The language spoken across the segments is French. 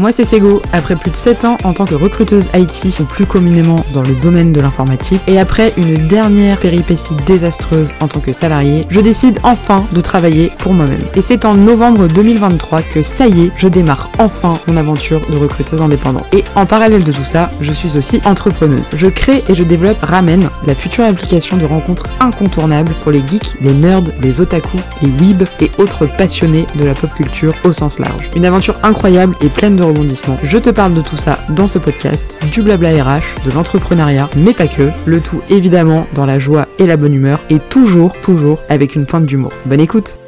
Moi c'est Sego, après plus de 7 ans en tant que recruteuse IT, ou plus communément dans le domaine de l'informatique, et après une dernière péripétie désastreuse en tant que salarié, je décide enfin de travailler pour moi-même. Et c'est en novembre 2023 que ça y est, je démarre enfin mon aventure de recruteuse indépendante. Et en parallèle de tout ça, je suis aussi entrepreneuse. Je crée et je développe Ramen, la future application de rencontres incontournable pour les geeks, les nerds, les otaku, les weebs et autres passionnés de la pop culture au sens large. Une aventure incroyable et pleine de Je te parle de tout ça dans ce podcast, du blabla RH, de l'entrepreneuriat, mais pas que. Le tout évidemment dans la joie et la bonne humeur et toujours, toujours avec une pointe d'humour. Bonne écoute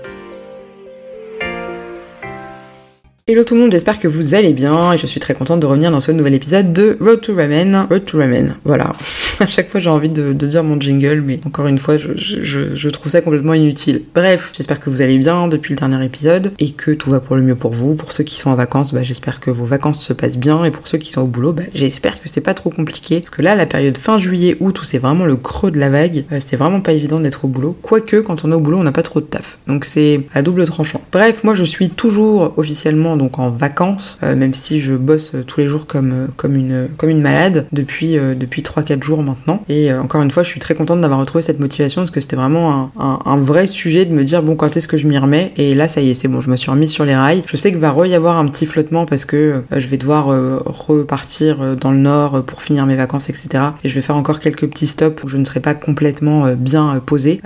Hello tout le monde, j'espère que vous allez bien et je suis très contente de revenir dans ce nouvel épisode de Road to Ramen. Road to Ramen, voilà. à chaque fois j'ai envie de, dire mon jingle, mais encore une fois, je, trouve ça complètement inutile. Bref, j'espère que vous allez bien depuis le dernier épisode et que tout va pour le mieux pour vous. Pour ceux qui sont en vacances, bah, j'espère que vos vacances se passent bien et pour ceux qui sont au boulot, bah, j'espère que c'est pas trop compliqué. Parce que là, la période fin juillet, août, où c'est vraiment le creux de la vague, euh, c'est vraiment pas évident d'être au boulot. Quoique, quand on est au boulot, on n'a pas trop de taf. Donc c'est à double tranchant. Bref, moi je suis toujours officiellement donc en vacances, euh, même si je bosse euh, tous les jours comme, euh, comme, une, comme une malade depuis, depuis 3-4 jours maintenant. Et encore une fois, je suis très contente d'avoir retrouvé cette motivation parce que c'était vraiment un, un, vrai sujet de me dire bon, quand est-ce que je m'y remets? Et là, ça y est, c'est bon, je me suis remise sur les rails. Je sais qu'il va y avoir un petit flottement parce que je vais devoir repartir dans le nord pour finir mes vacances, etc. Et je vais faire encore quelques petits stops où je ne serai pas complètement bien posée.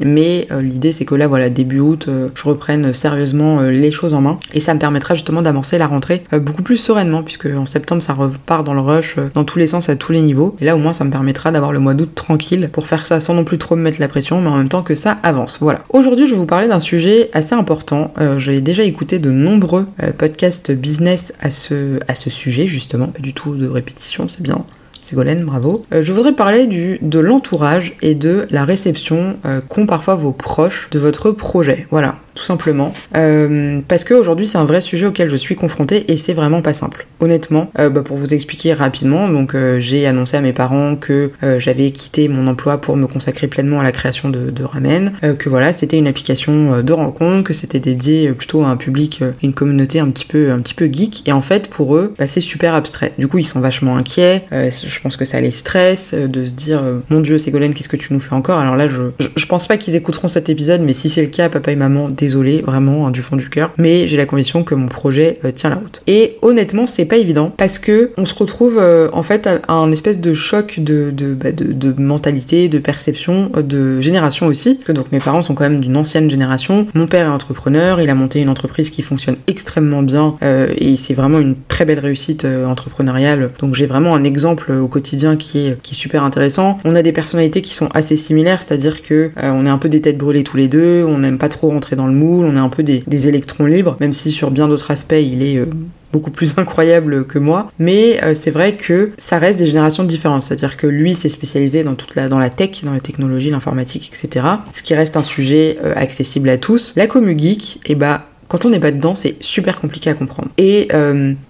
mais l'idée, c'est que là, voilà, début août, je reprenne sérieusement les choses en main. Et ça me permettra justement d'avancer la rentrée euh, beaucoup plus sereinement, puisque en septembre ça repart dans le rush euh, dans tous les sens à tous les niveaux. Et là au moins ça me permettra d'avoir le mois d'août tranquille pour faire ça sans non plus trop me mettre la pression, mais en même temps que ça avance. Voilà. Aujourd'hui je vais vous parler d'un sujet assez important. Euh, j'ai déjà écouté de nombreux podcasts business à ce, à ce sujet justement, pas du tout de répétition, c'est bien. Ségolène, bravo. je voudrais parler du, de l'entourage et de la réception qu'ont parfois vos proches de votre projet. Voilà tout simplement. Euh, parce qu'aujourd'hui, c'est un vrai sujet auquel je suis confrontée et c'est vraiment pas simple. Honnêtement, euh, bah, pour vous expliquer rapidement, donc euh, j'ai annoncé à mes parents que j'avais quitté mon emploi pour me consacrer pleinement à la création de, de Ramen, que voilà, c'était une application de rencontre, que c'était dédié plutôt à un public, une communauté un petit peu, un petit peu geek. Et en fait, pour eux, bah, c'est super abstrait. Du coup, ils sont vachement inquiets. je pense que ça les stresse de se dire, mon Dieu, Ségolène, qu'est-ce que tu nous fais encore? Alors là, je, je, je pense pas qu'ils écouteront cet épisode, mais si c'est le cas, papa et maman, désolé vraiment hein, du fond du cœur, mais j'ai la conviction que mon projet euh, tient la route. Et honnêtement, c'est pas évident parce que on se retrouve euh, en fait à, un espèce de choc de, bah, de, de, mentalité, de perception, euh, de génération aussi. donc mes parents sont quand même d'une ancienne génération. Mon père est entrepreneur, il a monté une entreprise qui fonctionne extrêmement bien et c'est vraiment une très belle réussite entrepreneuriale. Donc j'ai vraiment un exemple au quotidien qui est, qui est super intéressant. On a des personnalités qui sont assez similaires, c'est-à-dire que on est un peu des têtes brûlées tous les deux, on n'aime pas trop rentrer dans le on est un peu des, électrons libres, même si sur bien d'autres aspects il est euh, beaucoup plus incroyable que moi, mais euh, c'est vrai que ça reste des générations différentes, c'est-à-dire que lui s'est spécialisé dans toute la dans la tech, dans la technologie, l'informatique, etc. Ce qui reste un sujet euh, accessible à tous. La commu geek, et eh bah quand on n'est pas dedans, c'est super compliqué à comprendre. Et,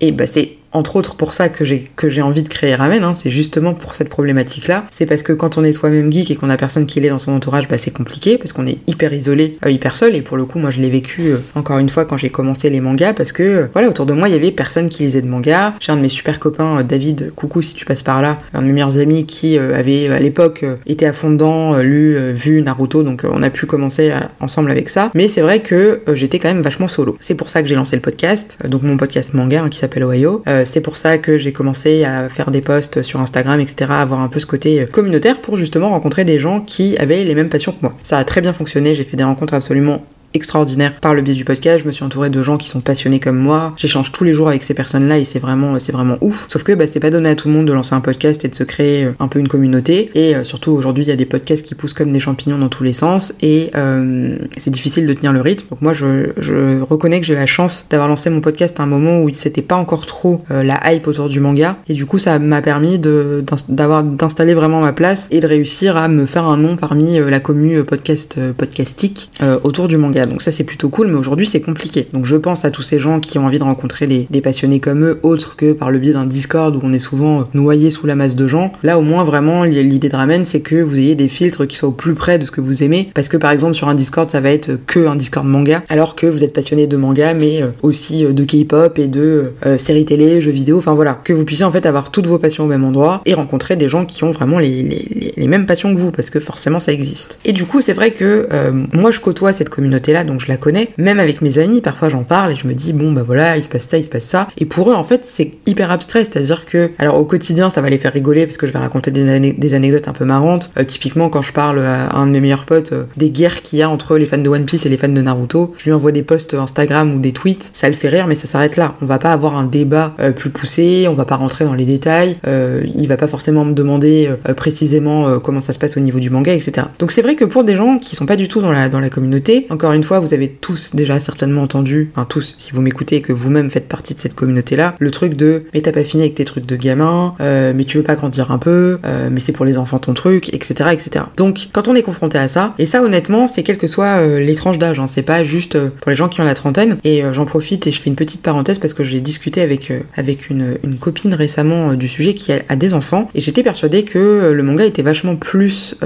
et bah c'est entre autres pour ça que j'ai que j'ai envie de créer Ramen, hein, c'est justement pour cette problématique-là. C'est parce que quand on est soi-même geek et qu'on a personne qui l'est dans son entourage, bah c'est compliqué parce qu'on est hyper isolé, euh, hyper seul. Et pour le coup, moi je l'ai vécu euh, encore une fois quand j'ai commencé les mangas parce que euh, voilà autour de moi il y avait personne qui lisait de mangas. J'ai un de mes super copains, David, coucou si tu passes par là, un de mes meilleurs amis qui avait à l'époque été à fond dedans, lu, vu Naruto, donc on a pu commencer ensemble avec ça. Mais c'est vrai que j'étais quand même vachement solo. C'est pour ça que j'ai lancé le podcast, donc mon podcast manga hein, qui s'appelle Ohio c'est pour ça que j'ai commencé à faire des posts sur Instagram, etc., avoir un peu ce côté euh, communautaire pour justement rencontrer des gens qui avaient les mêmes passions que moi. Ça a très bien fonctionné, j'ai fait des rencontres absolument extraordinaire par le biais du podcast. Je me suis entourée de gens qui sont passionnés comme moi. J'échange tous les jours avec ces personnes-là et c'est vraiment, c'est vraiment ouf. Sauf que bah, c'est pas donné à tout le monde de lancer un podcast et de se créer euh, un peu une communauté. Et euh, surtout aujourd'hui, il y a des podcasts qui poussent comme des champignons dans tous les sens et euh, c'est difficile de tenir le rythme. Donc moi, je, je reconnais que j'ai la chance d'avoir lancé mon podcast à un moment où c'était pas encore trop la hype autour du manga et du coup, ça m'a permis d'avoir d'installer vraiment ma place et de réussir à me faire un nom parmi la commu podcast podcastique autour du manga. Donc ça c'est plutôt cool, mais aujourd'hui c'est compliqué. Donc je pense à tous ces gens qui ont envie de rencontrer des, passionnés comme eux, autres que par le biais d'un Discord où on est souvent noyé sous la masse de gens. Là au moins vraiment l'idée de Ramen c'est que vous ayez des filtres qui soient au plus près de ce que vous aimez. Parce que par exemple sur un Discord ça va être que un Discord manga, alors que vous êtes passionné de manga mais euh, aussi euh, de K-pop et de euh, séries télé, jeux vidéo, enfin voilà. Que vous puissiez en fait avoir toutes vos passions au même endroit et rencontrer des gens qui ont vraiment les mêmes passions que vous parce que forcément ça existe. Et du coup c'est vrai que moi je côtoie cette communauté donc je la connais. Même avec mes amis parfois j'en parle et je me dis bon bah voilà il se passe ça, il se passe ça. Et pour eux en fait c'est hyper abstrait, c'est-à-dire que alors au quotidien ça va les faire rigoler parce que je vais raconter des, des anecdotes un peu marrantes. typiquement quand je parle à un de mes meilleurs potes des guerres qu'il y a entre les fans de One Piece et les fans de Naruto, je lui envoie des posts Instagram ou des tweets, ça le fait rire mais ça s'arrête là. On va pas avoir un débat plus poussé, on va pas rentrer dans les détails, il va pas forcément me demander précisément comment ça se passe au niveau du manga, etc. Donc c'est vrai que pour des gens qui sont pas du tout dans la, communauté, encore une fois, vous avez tous déjà certainement entendu, enfin tous, si vous m'écoutez et que vous-même faites partie de cette communauté-là, le truc de mais t'as pas fini avec tes trucs de gamin, euh, mais tu veux pas grandir un peu, euh, mais c'est pour les enfants ton truc, etc., etc. Donc quand on est confronté à ça, et ça honnêtement, c'est quel que soit euh, les tranches d'âge, hein, c'est pas juste pour les gens qui ont la trentaine, et j'en profite et je fais une petite parenthèse parce que j'ai discuté avec, avec une, copine récemment du sujet qui a des enfants, et j'étais persuadée que le manga était vachement plus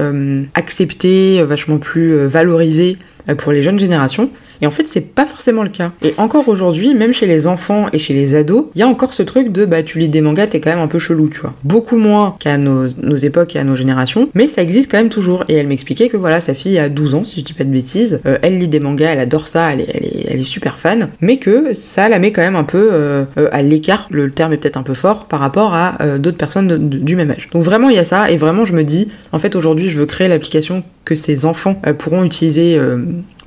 accepté, vachement plus valorisé pour les jeunes générations. Et en fait, c'est pas forcément le cas. Et encore aujourd'hui, même chez les enfants et chez les ados, il y a encore ce truc de bah tu lis des mangas, t'es quand même un peu chelou, tu vois. Beaucoup moins qu'à nos, époques et à nos générations, mais ça existe quand même toujours. Et elle m'expliquait que voilà, sa fille a 12 ans, si je dis pas de bêtises, euh, elle lit des mangas, elle adore ça, elle est, super fan, mais que ça la met quand même un peu euh, euh, à l'écart, le terme est peut-être un peu fort, par rapport à d'autres personnes du même âge. Donc vraiment, il y a ça, et vraiment, je me dis, en fait, aujourd'hui, je veux créer l'application que ces enfants pourront utiliser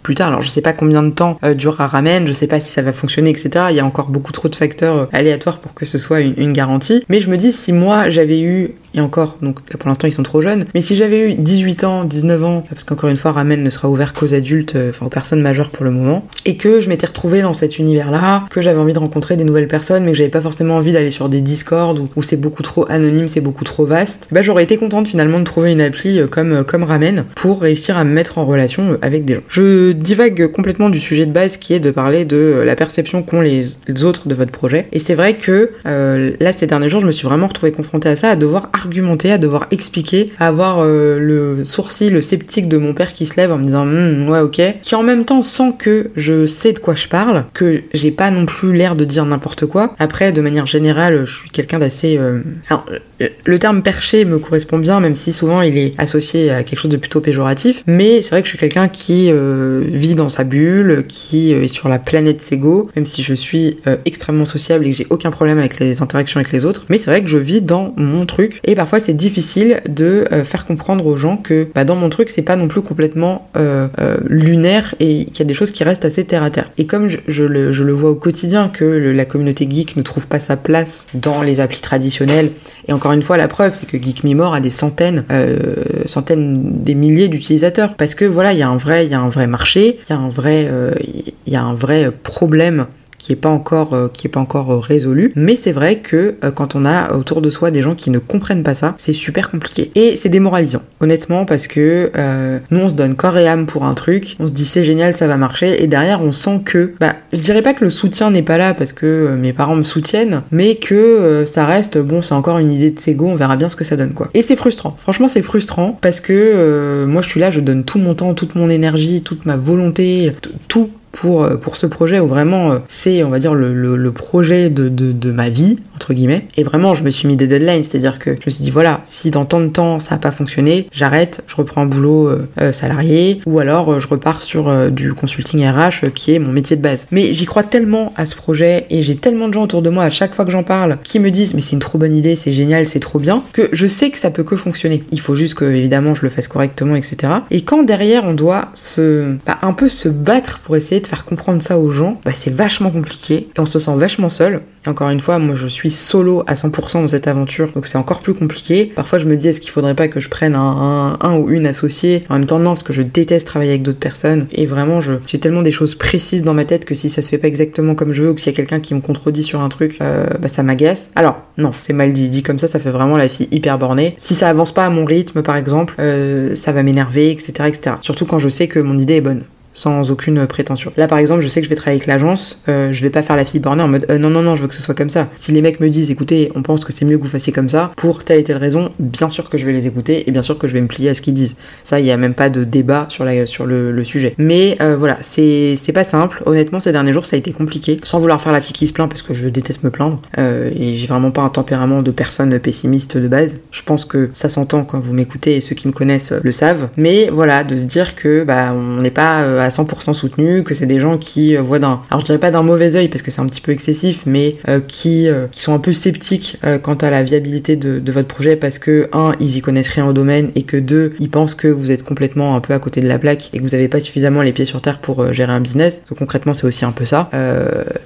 plus tard. Alors je sais pas combien de temps euh, durera Ramen, je sais pas si ça va fonctionner, etc. Il y a encore beaucoup trop de facteurs euh, aléatoires pour que ce soit une, une garantie. Mais je me dis si moi j'avais eu et encore, donc là pour l'instant ils sont trop jeunes. Mais si j'avais eu 18 ans, 19 ans, parce qu'encore une fois, Ramen ne sera ouvert qu'aux adultes, euh, enfin aux personnes majeures pour le moment, et que je m'étais retrouvée dans cet univers-là, que j'avais envie de rencontrer des nouvelles personnes, mais que j'avais pas forcément envie d'aller sur des Discord où, c'est beaucoup trop anonyme, c'est beaucoup trop vaste, bah j'aurais été contente finalement de trouver une appli euh, comme, euh, comme Ramen pour réussir à me mettre en relation avec des gens. Je divague complètement du sujet de base qui est de parler de la perception qu'ont les, autres de votre projet. Et c'est vrai que là, ces derniers jours, je me suis vraiment retrouvée confrontée à ça, à devoir argumenter, à devoir expliquer, à avoir euh, le sourcil, le sceptique de mon père qui se lève en me disant hm, ouais ok, qui en même temps sent que je sais de quoi je parle, que j'ai pas non plus l'air de dire n'importe quoi. Après, de manière générale, je suis quelqu'un d'assez... Euh, alors, le terme perché me correspond bien, même si souvent il est associé à quelque chose de plutôt péjoratif, mais c'est vrai que je suis quelqu'un qui euh, vit dans sa bulle, qui est sur la planète Sego, même si je suis extrêmement sociable et que j'ai aucun problème avec les interactions avec les autres, mais c'est vrai que je vis dans mon truc, parfois c'est difficile de euh, faire comprendre aux gens que bah, dans mon truc, c'est pas non plus complètement euh, euh, lunaire et qu'il y a des choses qui restent assez terre à terre. Et comme je, le, vois au quotidien que la communauté geek ne trouve pas sa place dans les applis traditionnelles, et encore une fois, la preuve, c'est que Geek a des centaines, des milliers d'utilisateurs, parce que voilà, il y a un vrai, il y a un vrai marché, il y a un vrai, il y a un vrai problème qui est pas encore euh, euh, résolu. Mais c'est vrai que euh, quand on a autour de soi des gens qui ne comprennent pas ça c'est super compliqué. Et c'est démoralisant. Honnêtement parce que nous on se donne corps et âme pour un truc on se dit c'est génial ça va marcher. Et derrière on sent que bah je dirais pas que le soutien n'est pas là parce que mes parents me soutiennent mais que ça reste bon c'est encore une idée de Sego on verra bien ce que ça donne quoi. Et c'est frustrant. Franchement c'est frustrant parce que moi je suis là je donne tout mon temps toute mon énergie toute ma volonté tout pour, euh, pour ce projet où vraiment euh, c'est, on va dire, le, le, projet de, de, ma vie, guillemets. Et vraiment, je me suis mis des deadlines, c'est-à-dire que je me suis dit, voilà, si dans tant de temps ça n'a pas fonctionné, j'arrête, je reprends un boulot euh, salarié, ou alors je repars sur du consulting RH qui est mon métier de base. Mais j'y crois tellement à ce projet et j'ai tellement de gens autour de moi à chaque fois que j'en parle qui me disent, mais c'est une trop bonne idée, c'est génial, c'est trop bien, que je sais que ça peut que fonctionner. Il faut juste que, évidemment, je le fasse correctement, etc. Et quand derrière on doit se, bah, un peu se battre pour essayer de faire comprendre ça aux gens, bah, c'est vachement compliqué et on se sent vachement seul. Encore une fois, moi je suis solo à 100% dans cette aventure, donc c'est encore plus compliqué. Parfois je me dis est-ce qu'il faudrait pas que je prenne un, un, ou une associée? En même temps non, parce que je déteste travailler avec d'autres personnes et vraiment j'ai tellement des choses précises dans ma tête que si ça se fait pas exactement comme je veux ou qu'il y a quelqu'un qui me contredit sur un truc, euh, bah ça m'agace. Alors non, c'est mal dit. Dit comme ça, ça fait vraiment la fille hyper bornée. Si ça avance pas à mon rythme par exemple, euh, ça va m'énerver, etc., etc. Surtout quand je sais que mon idée est bonne. Sans aucune prétention. Là, par exemple, je sais que je vais travailler avec l'agence, euh, je vais pas faire la fille bornée en mode euh, non, non, non, je veux que ce soit comme ça. Si les mecs me disent écoutez, on pense que c'est mieux que vous fassiez comme ça, pour telle et telle raison, bien sûr que je vais les écouter et bien sûr que je vais me plier à ce qu'ils disent. Ça, il y a même pas de débat sur, la, sur le, sujet. Mais euh, voilà, c'est pas simple. Honnêtement, ces derniers jours, ça a été compliqué. Sans vouloir faire la fille qui se plaint, parce que je déteste me plaindre. et j'ai vraiment pas un tempérament de personne pessimiste de base. Je pense que ça s'entend quand vous m'écoutez et ceux qui me connaissent le savent. Mais voilà, de se dire que bah, on n'est pas à 100% soutenu, que c'est des gens qui voient d'un, alors je dirais pas d'un mauvais oeil parce que c'est un petit peu excessif, mais euh, qui, euh, qui sont un peu sceptiques euh, quant à la viabilité de, votre projet parce que un, ils y connaissent rien au domaine et que deux, ils pensent que vous êtes complètement un peu à côté de la plaque et que vous n'avez pas suffisamment les pieds sur terre pour gérer un business. Que concrètement, c'est aussi un peu ça.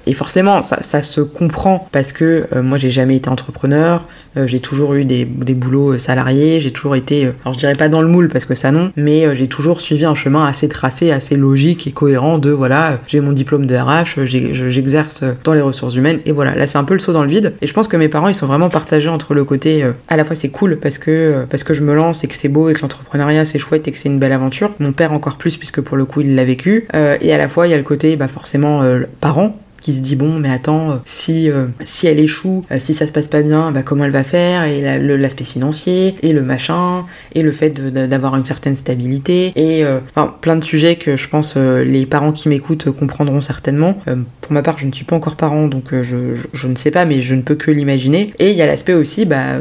et forcément, ça, se comprend parce que moi, j'ai jamais été entrepreneur, j'ai toujours eu des, des boulots salariés, j'ai toujours été, alors je dirais pas dans le moule parce que ça non, mais j'ai toujours suivi un chemin assez tracé, assez logique et cohérent de voilà, j'ai mon diplôme de RH, j'exerce dans les ressources humaines et voilà, là c'est un peu le saut dans le vide. Et je pense que mes parents ils sont vraiment partagés entre le côté euh, à la fois c'est cool parce que euh, parce que je me lance et que c'est beau et que l'entrepreneuriat c'est chouette et que c'est une belle aventure, mon père encore plus puisque pour le coup il l'a vécu. Euh, et à la fois il y a le côté bah forcément parents qui se dit bon mais attends euh, si euh, si elle échoue euh, si ça se passe pas bien bah comment elle va faire et l'aspect financier et le machin et le fait d'avoir une certaine stabilité et enfin plein de sujets que je pense les parents qui m'écoutent comprendront certainement. Pour ma part je ne suis pas encore parent donc je, je, ne sais pas mais je ne peux que l'imaginer. Et il y a l'aspect aussi bah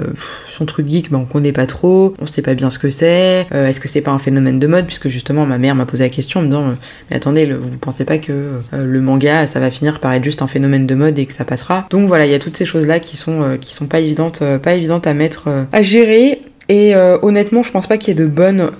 son truc geek bah on connaît pas trop on sait pas bien ce que c'est est-ce que c'est pas un phénomène de mode puisque justement ma mère m'a posé la question en me disant mais attendez vous pensez pas que le manga ça va finir par juste un phénomène de mode et que ça passera. Donc voilà, il y a toutes ces choses-là qui sont, euh, qui sont pas évidentes, euh, pas évidentes à mettre, euh, à gérer. Et honnêtement, je pense pas qu'il y ait de bonnes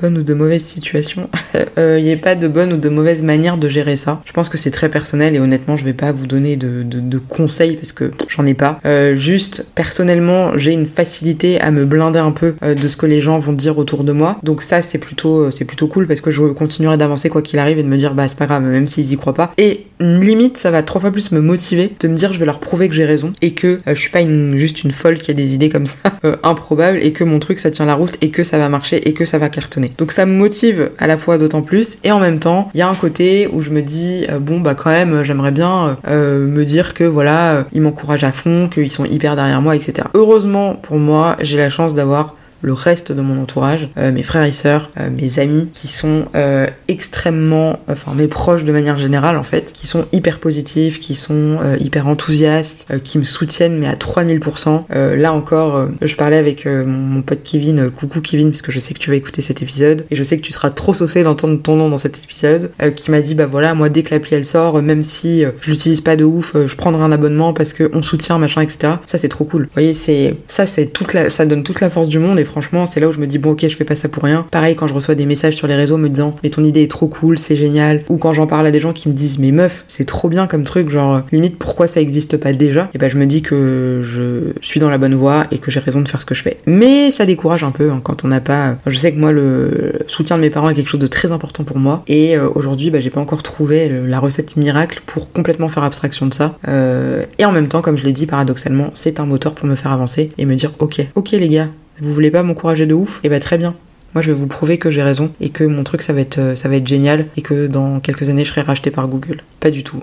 bonne ou de mauvaise situation. Il n'y a pas de bonne ou de mauvaise manière de gérer ça. Je pense que c'est très personnel et honnêtement, je vais pas vous donner de, conseils parce que j'en ai pas. Euh, juste, personnellement, j'ai une facilité à me blinder un peu euh, de ce que les gens vont dire autour de moi. Donc ça, c'est plutôt, euh, c'est plutôt cool parce que je continuerai d'avancer quoi qu'il arrive et de me dire, bah c'est pas grave, même s'ils y croient pas. Et limite, ça va trois fois plus me motiver de me dire, je vais leur prouver que j'ai raison et que je suis pas juste une folle qui a des idées comme ça improbables et que mon truc ça tient la route et que ça va marcher et que ça va cartonner. Donc ça me motive à la fois d'autant plus et en même temps, il y a un côté où je me dis euh, bon bah quand même j'aimerais bien euh, me dire que voilà, euh, ils m'encouragent à fond, qu'ils sont hyper derrière moi, etc. Heureusement pour moi, j'ai la chance d'avoir le reste de mon entourage, euh, mes frères et sœurs, euh, mes amis, qui sont euh, extrêmement, enfin mes proches de manière générale en fait, qui sont hyper positifs, qui sont hyper enthousiastes, qui me soutiennent mais à 3000%. là encore, je parlais avec mon, pote Kevin, coucou Kevin, parce que je sais que tu vas écouter cet épisode, et je sais que tu seras trop saucé d'entendre ton nom dans cet épisode, qui m'a dit bah voilà, moi dès que l'appli elle sort, même si je l'utilise pas de ouf, je prendrai un abonnement parce qu'on soutient machin, etc. Ça c'est trop cool. Vous voyez, c'est ça c'est toute la, ça donne toute la force du monde et franchement, c'est là où je me dis, bon, ok, je fais pas ça pour rien. Pareil, quand je reçois des messages sur les réseaux me disant, mais ton idée est trop cool, c'est génial. Ou quand j'en parle à des gens qui me disent, mais meuf, c'est trop bien comme truc, genre, limite, pourquoi ça existe pas déjà? Et ben, je me dis que je suis dans la bonne voie et que j'ai raison de faire ce que je fais. Mais ça décourage un peu hein, quand on n'a pas. Je sais que moi, le soutien de mes parents est quelque chose de très important pour moi. Et euh, aujourd'hui, bah, j'ai pas encore trouvé la recette miracle pour complètement faire abstraction de ça. Euh, et en même temps, comme je l'ai dit, paradoxalement, c'est un moteur pour me faire avancer et me dire, ok, ok les gars, vous voulez pas m'encourager de ouf? Eh bah très bien. Moi, je vais vous prouver que j'ai raison et que mon truc, ça va être, euh, ça va être génial et que dans quelques années, je serai racheté par Google. Pas du tout.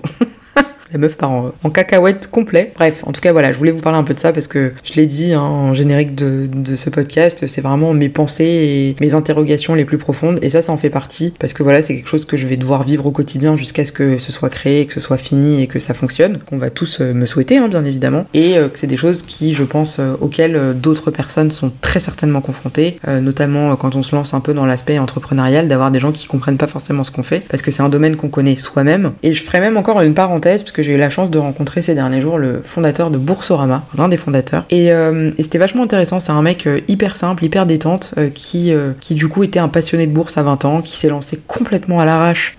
la meuf part en, cacahuète complet. Bref, en tout cas, voilà, je voulais vous parler un peu de ça parce que je l'ai dit hein, en générique de, de ce podcast, c'est vraiment mes pensées et mes interrogations les plus profondes. Et ça, ça en fait partie parce que voilà, c'est quelque chose que je vais devoir vivre au quotidien jusqu'à ce que ce soit créé, que ce soit fini et que ça fonctionne. Qu'on va tous euh, me souhaiter, hein, bien évidemment. Et euh, que c'est des choses qui, je pense, euh, auxquelles d'autres personnes sont très certainement confrontées, notamment quand on se lance un peu dans l'aspect entrepreneurial, d'avoir des gens qui comprennent pas forcément ce qu'on fait parce que c'est un domaine qu'on connaît soi-même. Et je ferai même encore une parenthèse parce que j'ai eu la chance de rencontrer ces derniers jours le fondateur de Boursorama, l'un des fondateurs. Et, euh, c'était vachement intéressant, c'est un mec euh, hyper simple, hyper détente, euh, qui, qui du coup était un passionné de bourse à 20 ans, qui s'est lancé complètement à l'arrache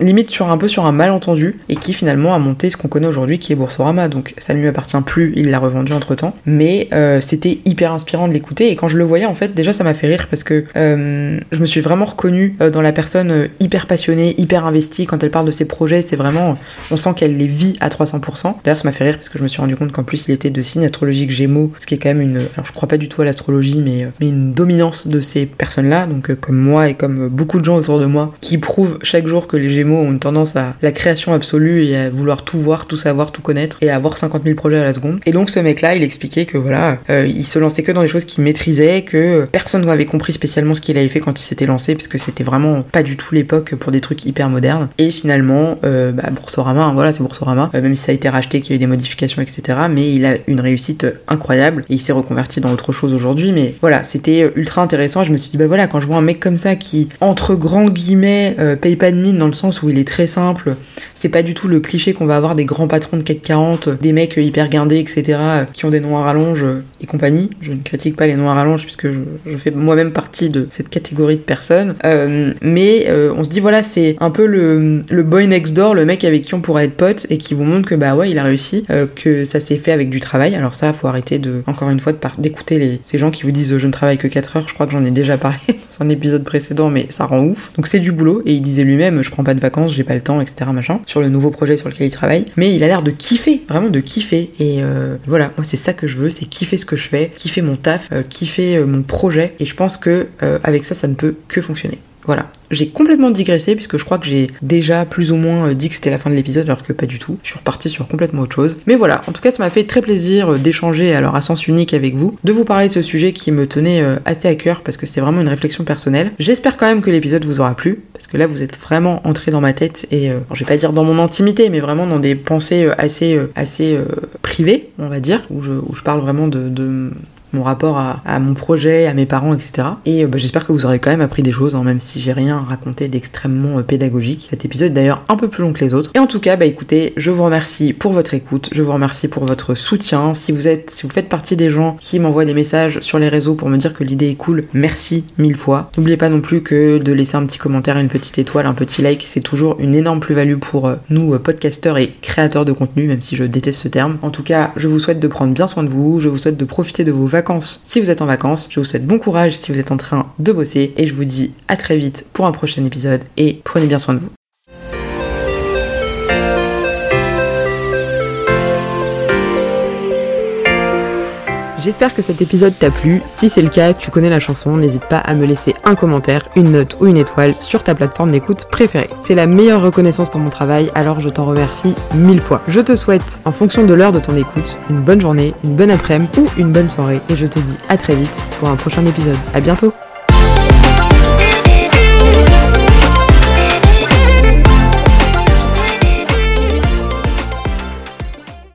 limite sur un peu sur un malentendu et qui finalement a monté ce qu'on connaît aujourd'hui qui est Boursorama. Donc ça ne lui appartient plus, il l'a revendu entre temps. Mais c'était hyper inspirant de l'écouter et quand je le voyais en fait déjà ça m'a fait rire parce que je me suis vraiment reconnue dans la personne hyper passionnée, hyper investie quand elle parle de ses projets. C'est vraiment, on sent qu'elle les vit à 300%. D'ailleurs ça m'a fait rire parce que je me suis rendu compte qu'en plus il était de signe astrologique Gémeaux, ce qui est quand même une, alors je crois pas du tout à l'astrologie, mais, mais une dominance de ces personnes-là, donc comme moi et comme beaucoup de gens autour de moi qui prouvent chaque jour que les Gémeaux ont une tendance à la création absolue et à vouloir tout voir, tout savoir, tout connaître et à avoir 50 000 projets à la seconde. Et donc ce mec-là, il expliquait que voilà, euh, il se lançait que dans les choses qu'il maîtrisait, que personne n'avait compris spécialement ce qu'il avait fait quand il s'était lancé, parce que c'était vraiment pas du tout l'époque pour des trucs hyper modernes. Et finalement, euh, bah, Boursorama, voilà, c'est Boursorama, euh, même si ça a été racheté, qu'il y a eu des modifications, etc. Mais il a une réussite incroyable et il s'est reconverti dans autre chose aujourd'hui. Mais voilà, c'était ultra intéressant. je me suis dit, bah voilà, quand je vois un mec comme ça qui, entre grands guillemets, paye pas de mine dans le sens où il est très simple. C'est pas du tout le cliché qu'on va avoir des grands patrons de CAC 40, des mecs hyper guindés, etc., qui ont des noms à et compagnie. Je ne critique pas les noms à puisque je, fais moi-même partie de cette catégorie de personnes. Euh, mais euh, on se dit, voilà, c'est un peu le, le, boy next door, le mec avec qui on pourrait être pote et qui vous montre que bah ouais, il a réussi, euh, que ça s'est fait avec du travail. Alors ça, faut arrêter de, encore une fois, d'écouter ces gens qui vous disent je ne travaille que 4 heures. Je crois que j'en ai déjà parlé dans un épisode précédent, mais ça rend ouf. Donc c'est du boulot et il disait lui-même, je prends pas de vacances, j'ai pas le temps, etc. machin, sur le nouveau projet sur lequel il travaille. Mais il a l'air de kiffer, vraiment de kiffer. Et euh, voilà, moi c'est ça que je veux, c'est kiffer ce que je fais, kiffer mon taf, euh, kiffer euh, mon projet. Et je pense que avec ça, ça ne peut que fonctionner. Voilà. J'ai complètement digressé puisque je crois que j'ai déjà plus ou moins euh, dit que c'était la fin de l'épisode alors que pas du tout. Je suis repartie sur complètement autre chose. Mais voilà, en tout cas ça m'a fait très plaisir euh, d'échanger alors à sens unique avec vous, de vous parler de ce sujet qui me tenait euh, assez à cœur parce que c'est vraiment une réflexion personnelle. J'espère quand même que l'épisode vous aura plu parce que là vous êtes vraiment entré dans ma tête et je vais pas dire dans mon intimité mais vraiment dans des pensées assez assez privées on va dire où je, parle vraiment de mon rapport à, mon projet, à mes parents, etc. Et euh, bah, j'espère que vous aurez quand même appris des choses, hein, même si j'ai rien raconté d'extrêmement euh, pédagogique. Cet épisode d'ailleurs un peu plus long que les autres. Et en tout cas, bah écoutez, je vous remercie pour votre écoute, je vous remercie pour votre soutien. Si vous êtes, si vous faites partie des gens qui m'envoient des messages sur les réseaux pour me dire que l'idée est cool, merci mille fois. N'oubliez pas non plus que de laisser un petit commentaire, une petite étoile, un petit like, c'est toujours une énorme plus-value pour euh, nous, podcasteurs et créateurs de contenu, même si je déteste ce terme. En tout cas, je vous souhaite de prendre bien soin de vous, je vous souhaite de profiter de vos si vous êtes en vacances. Je vous souhaite bon courage si vous êtes en train de bosser et je vous dis à très vite pour un prochain épisode et prenez bien soin de vous. J'espère que cet épisode t'a plu. Si c'est le cas, tu connais la chanson, n'hésite pas à me laisser un commentaire, une note ou une étoile sur ta plateforme d'écoute préférée. C'est la meilleure reconnaissance pour mon travail, alors je t'en remercie mille fois. Je te souhaite, en fonction de l'heure de ton écoute, une bonne journée, une bonne après-midi ou une bonne soirée et je te dis à très vite pour un prochain épisode. À bientôt